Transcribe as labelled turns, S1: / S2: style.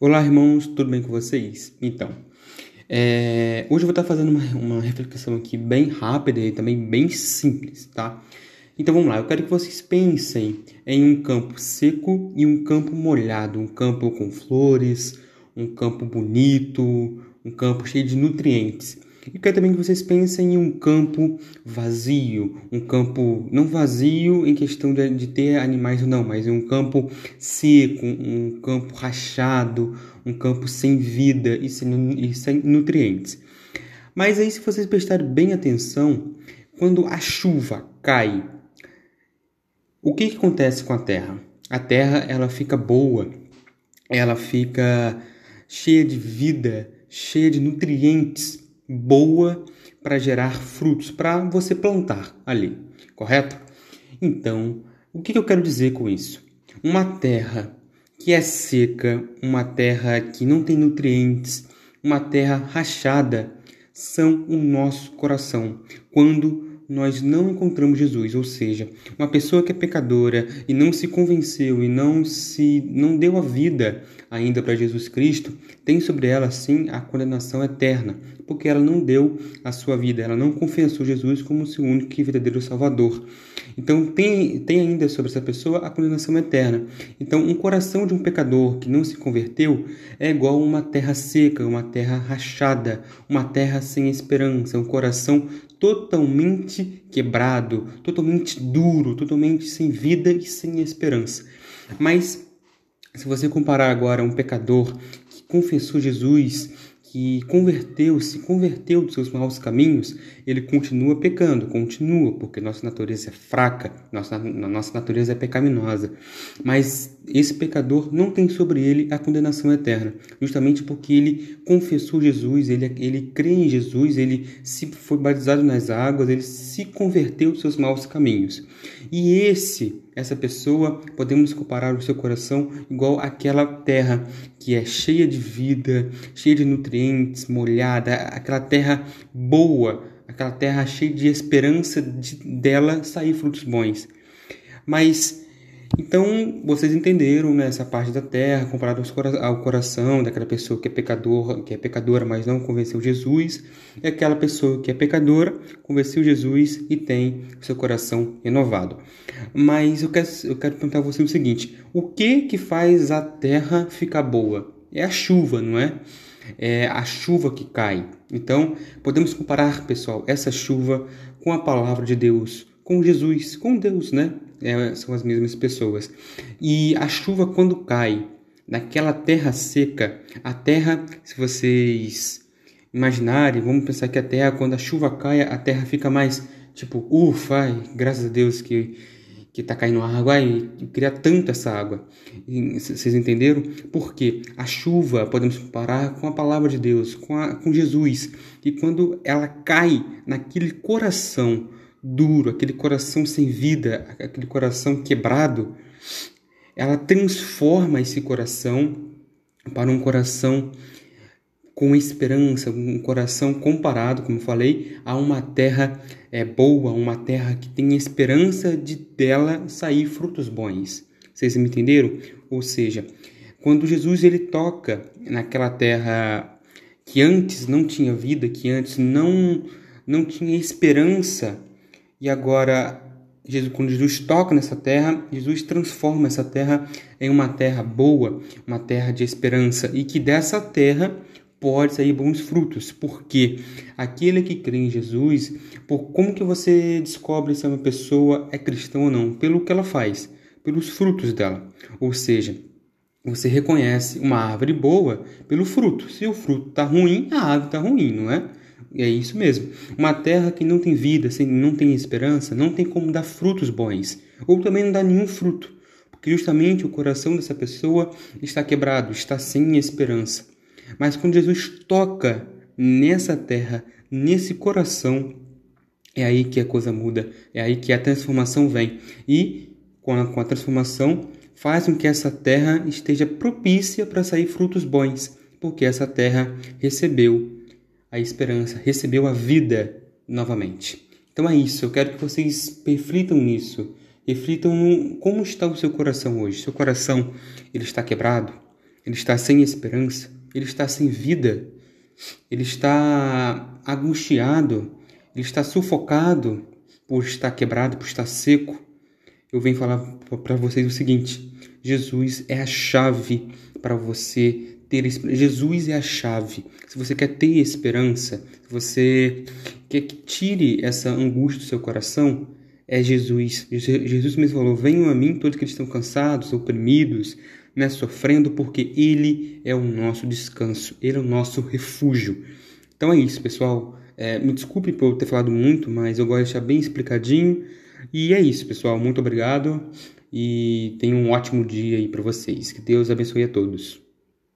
S1: Olá, irmãos, tudo bem com vocês? Então, é, hoje eu vou estar fazendo uma, uma reflexão aqui bem rápida e também bem simples, tá? Então vamos lá, eu quero que vocês pensem em um campo seco e um campo molhado, um campo com flores, um campo bonito, um campo cheio de nutrientes. E quero também que vocês pensem em um campo vazio, um campo não vazio em questão de, de ter animais ou não, mas um campo seco, um campo rachado, um campo sem vida e sem, e sem nutrientes. Mas aí, se vocês prestarem bem atenção, quando a chuva cai, o que, que acontece com a terra? A terra ela fica boa, ela fica cheia de vida, cheia de nutrientes boa para gerar frutos, para você plantar ali, correto? Então, o que eu quero dizer com isso? Uma terra que é seca, uma terra que não tem nutrientes, uma terra rachada, são o nosso coração. Quando nós não encontramos Jesus, ou seja, uma pessoa que é pecadora e não se convenceu e não se não deu a vida ainda para Jesus Cristo, tem sobre ela sim a condenação eterna, porque ela não deu a sua vida, ela não confessou Jesus como seu único e verdadeiro Salvador. Então tem, tem ainda sobre essa pessoa a condenação eterna. Então um coração de um pecador que não se converteu é igual uma terra seca, uma terra rachada, uma terra sem esperança, um coração totalmente quebrado, totalmente duro, totalmente sem vida e sem esperança. Mas se você comparar agora um pecador que confessou Jesus que converteu, se converteu dos seus maus caminhos, ele continua pecando, continua, porque nossa natureza é fraca, nossa, nossa natureza é pecaminosa. Mas esse pecador não tem sobre ele a condenação eterna, justamente porque ele confessou Jesus, ele, ele crê em Jesus, ele se foi batizado nas águas, ele se converteu dos seus maus caminhos. E esse, essa pessoa, podemos comparar o seu coração igual àquela terra que é cheia de vida, cheia de nutrientes, molhada, aquela terra boa, aquela terra cheia de esperança de, dela sair frutos bons. Mas então, vocês entenderam né, essa parte da terra comparado ao coração daquela pessoa que é pecador, que é pecadora, mas não convenceu Jesus, e aquela pessoa que é pecadora, convenceu Jesus e tem seu coração renovado. Mas eu quero, eu quero perguntar a você o seguinte: o que que faz a terra ficar boa? É a chuva, não é? É a chuva que cai. Então, podemos comparar, pessoal, essa chuva com a palavra de Deus, com Jesus, com Deus, né? É, são as mesmas pessoas. E a chuva, quando cai naquela terra seca, a terra, se vocês imaginarem, vamos pensar que a terra, quando a chuva cai, a terra fica mais tipo, ufa, ai, graças a Deus que que está caindo água e cria tanto essa água. E, vocês entenderam? Porque a chuva podemos comparar com a palavra de Deus, com, a, com Jesus. E quando ela cai naquele coração duro, aquele coração sem vida, aquele coração quebrado, ela transforma esse coração para um coração com esperança, um coração comparado, como falei, a uma terra é, boa, uma terra que tem esperança de dela sair frutos bons. Vocês me entenderam? Ou seja, quando Jesus ele toca naquela terra que antes não tinha vida, que antes não não tinha esperança, e agora, Jesus, quando Jesus toca nessa terra, Jesus transforma essa terra em uma terra boa, uma terra de esperança, e que dessa terra pode sair bons frutos, porque aquele que crê em Jesus, por como que você descobre se uma pessoa é cristã ou não? Pelo que ela faz, pelos frutos dela. Ou seja, você reconhece uma árvore boa pelo fruto. Se o fruto está ruim, a árvore está ruim, não é? É isso mesmo. Uma terra que não tem vida, não tem esperança, não tem como dar frutos bons. Ou também não dá nenhum fruto. Porque justamente o coração dessa pessoa está quebrado, está sem esperança. Mas quando Jesus toca nessa terra, nesse coração, é aí que a coisa muda, é aí que a transformação vem. E com a, com a transformação, faz com que essa terra esteja propícia para sair frutos bons, porque essa terra recebeu a esperança, recebeu a vida novamente. Então é isso, eu quero que vocês reflitam nisso. Reflitam como está o seu coração hoje. Seu coração ele está quebrado? ele está sem esperança, ele está sem vida, ele está angustiado, ele está sufocado por estar quebrado, por estar seco, eu venho falar para vocês o seguinte: Jesus é a chave para você ter. Jesus é a chave. Se você quer ter esperança, se você quer que tire essa angústia do seu coração, é Jesus. Jesus mesmo falou: Venham a mim todos que estão cansados, oprimidos, né, sofrendo, porque Ele é o nosso descanso, Ele é o nosso refúgio. Então é isso, pessoal. É, me desculpe por ter falado muito, mas eu gosto de deixar bem explicadinho. E é isso, pessoal. Muito obrigado e tenham um ótimo dia aí para vocês. Que Deus abençoe a todos.